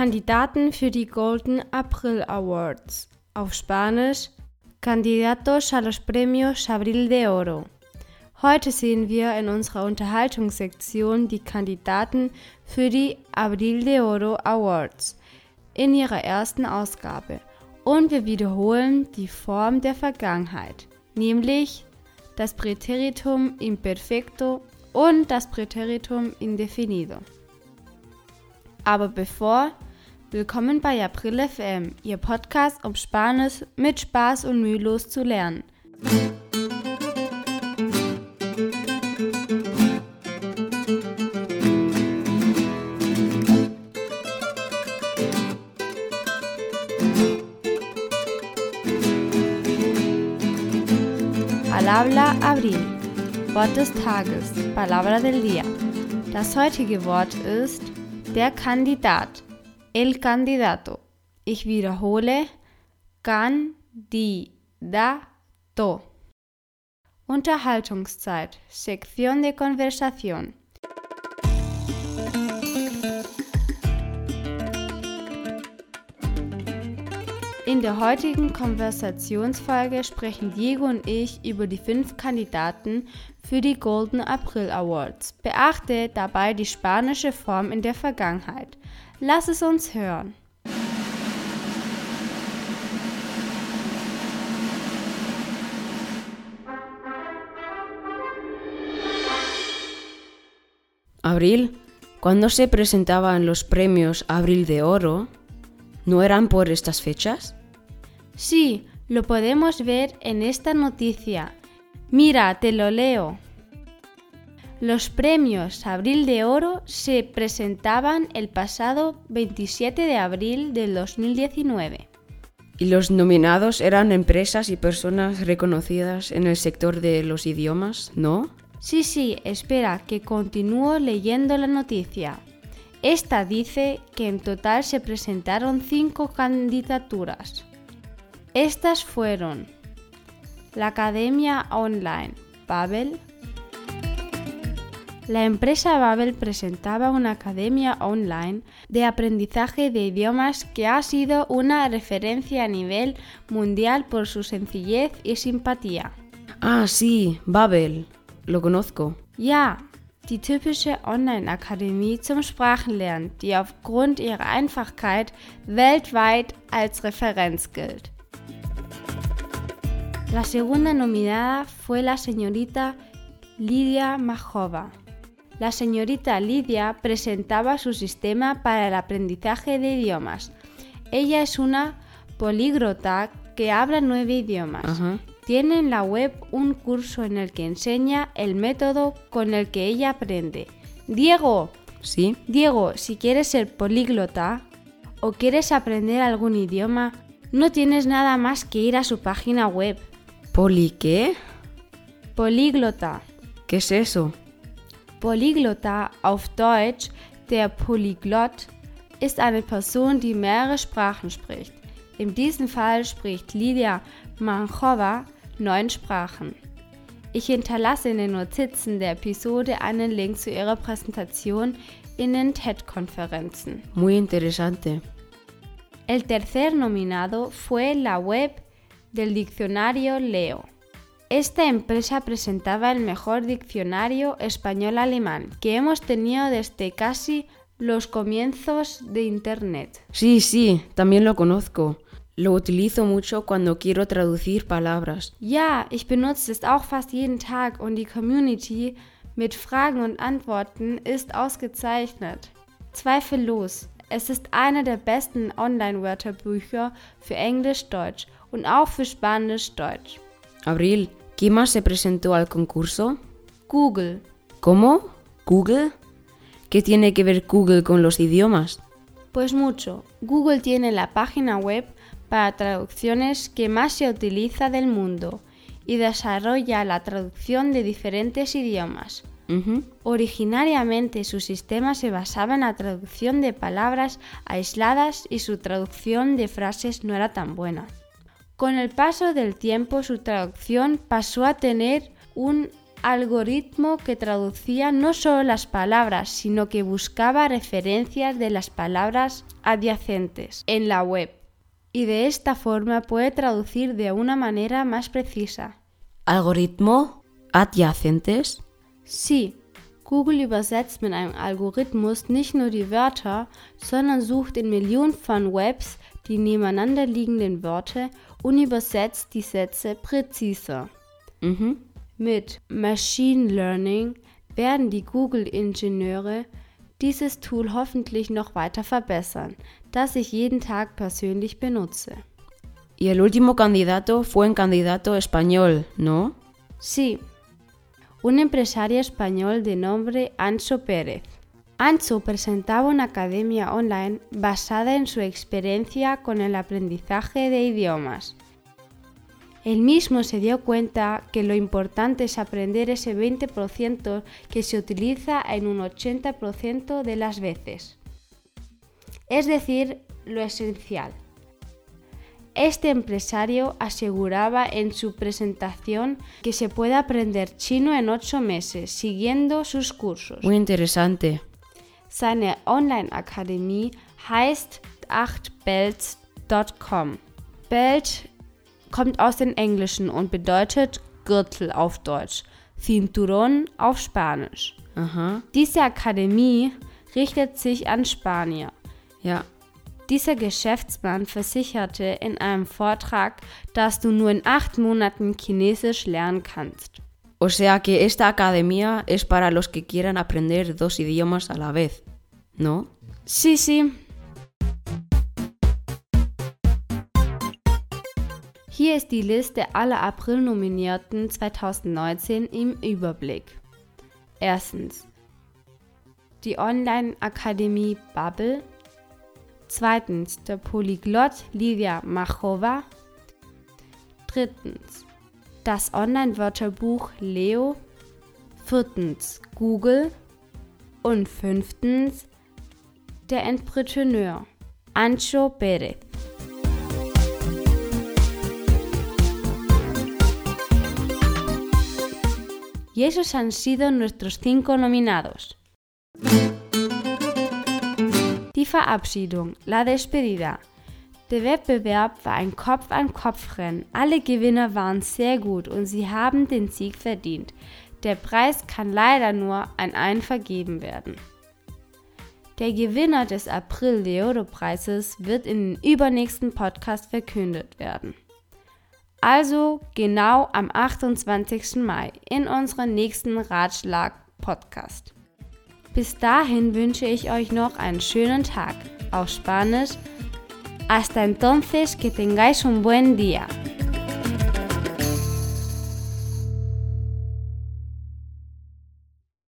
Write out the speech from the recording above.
Kandidaten für die Golden April Awards, auf Spanisch Candidatos a los Premios Abril de Oro. Heute sehen wir in unserer Unterhaltungssektion die Kandidaten für die Abril de Oro Awards in ihrer ersten Ausgabe und wir wiederholen die Form der Vergangenheit, nämlich das Präteritum imperfecto und das Präteritum indefinido. Aber bevor, willkommen bei April FM, Ihr Podcast, um Spanisch mit Spaß und mühelos zu lernen. Palabra Abril. Wort des Tages. Palabra del día. Das heutige Wort ist der Kandidat, el candidato. Ich wiederhole, candidato. Unterhaltungszeit, Sektion de Conversación. In der heutigen Konversationsfolge sprechen Diego und ich über die fünf Kandidaten für die Golden April Awards. Beachte dabei die spanische Form in der Vergangenheit. Lass es uns hören. Abril, cuando se presentaban los premios Abril de Oro, ¿no eran por estas fechas? Sí, lo podemos ver en esta noticia. Mira, te lo leo. Los premios Abril de Oro se presentaban el pasado 27 de abril del 2019. Y los nominados eran empresas y personas reconocidas en el sector de los idiomas, ¿no? Sí, sí, espera, que continúo leyendo la noticia. Esta dice que en total se presentaron cinco candidaturas. Estas fueron la Academia Online Babel. La empresa Babel presentaba una academia online de aprendizaje de idiomas que ha sido una referencia a nivel mundial por su sencillez y simpatía. Ah, sí, Babel. Lo conozco. Ja, die typische Online-Akademie zum Sprachenlernen, die aufgrund ihrer Einfachkeit weltweit als Referenz gilt. La segunda nominada fue la señorita Lidia Majova. La señorita Lidia presentaba su sistema para el aprendizaje de idiomas. Ella es una políglota que habla nueve idiomas. Ajá. Tiene en la web un curso en el que enseña el método con el que ella aprende. Diego, ¿Sí? Diego, si quieres ser políglota o quieres aprender algún idioma, no tienes nada más que ir a su página web. ¿Poli qué? Políglota. ¿Qué es eso? Polyglota auf Deutsch, der Polyglott, ist eine Person, die mehrere Sprachen spricht. In diesem Fall spricht Lydia Manchova neun Sprachen. Ich hinterlasse in den Notizen der Episode einen Link zu ihrer Präsentation in den TED-Konferenzen. Muy interesante. El tercer nominado fue la web del diccionario Leo. Esta empresa presentaba el mejor diccionario español-alemán que hemos tenido desde casi los comienzos de Internet. Sí, sí, también lo conozco. Lo utilizo mucho cuando quiero traducir palabras. Ja, ich benutze es auch fast jeden Tag und die Community mit Fragen und Antworten ist ausgezeichnet. Zweifellos, es ist einer der besten Online-Wörterbücher für Englisch-Deutsch und auch für Spanisch-Deutsch. Abril, ¿quién más se presentó al concurso? Google. ¿Cómo? ¿Google? ¿Qué tiene que ver Google con los idiomas? Pues mucho. Google tiene la página web para traducciones que más se utiliza del mundo y desarrolla la traducción de diferentes idiomas. Originariamente su sistema se basaba en la traducción de palabras aisladas y su traducción de frases no era tan buena. Con el paso del tiempo su traducción pasó a tener un algoritmo que traducía no solo las palabras, sino que buscaba referencias de las palabras adyacentes en la web y de esta forma puede traducir de una manera más precisa. ¿Algoritmo adyacentes? Sí, Google übersetzt mit einem Algorithmus nicht nur die Wörter, sondern sucht in Millionen von Webs die nebeneinander liegenden Wörter und übersetzt die Sätze präziser. Mhm. Mit Machine Learning werden die Google-Ingenieure dieses Tool hoffentlich noch weiter verbessern, das ich jeden Tag persönlich benutze. Y el último candidato fue un candidato español, ¿no? Sí, un empresario español de nombre Ancho Pérez. Ancho presentaba una academia online basada en su experiencia con el aprendizaje de idiomas. Él mismo se dio cuenta que lo importante es aprender ese 20% que se utiliza en un 80% de las veces. Es decir, lo esencial. Este empresario aseguraba en su presentación que se puede aprender chino en 8 meses siguiendo sus cursos. Muy interesante. Seine Online-Akademie heißt 8belts.com. Belt kommt aus dem Englischen und bedeutet Gürtel auf Deutsch, Cinturón auf Spanisch. Aha. Diese Akademie richtet sich an Spanier. Ja. Dieser Geschäftsmann versicherte in einem Vortrag, dass du nur in acht Monaten Chinesisch lernen kannst. O sea que esta academia es para los que quieran aprender dos idiomas a la vez, ¿no? Sí, sí. Hier ist die Liste aller April-Nominierten 2019 im Überblick. Erstens die Online-Akademie Bubble. Zweitens der Polyglott Livia Machova. Drittens das Online-Wörterbuch Leo. Viertens Google. Und fünftens der Entrepreneur Ancho Pérez. Y esos han sido nuestros cinco nominados. Verabschiedung, la despedida. Der Wettbewerb war ein Kopf-an-Kopf-Rennen. Alle Gewinner waren sehr gut und sie haben den Sieg verdient. Der Preis kann leider nur an einen vergeben werden. Der Gewinner des April Leodo Preises wird in den übernächsten Podcast verkündet werden. Also genau am 28. Mai in unserem nächsten Ratschlag-Podcast. Bis dahin wünsche ich euch noch einen schönen Tag. Auf Spanisch. Hasta entonces que tengáis un buen día.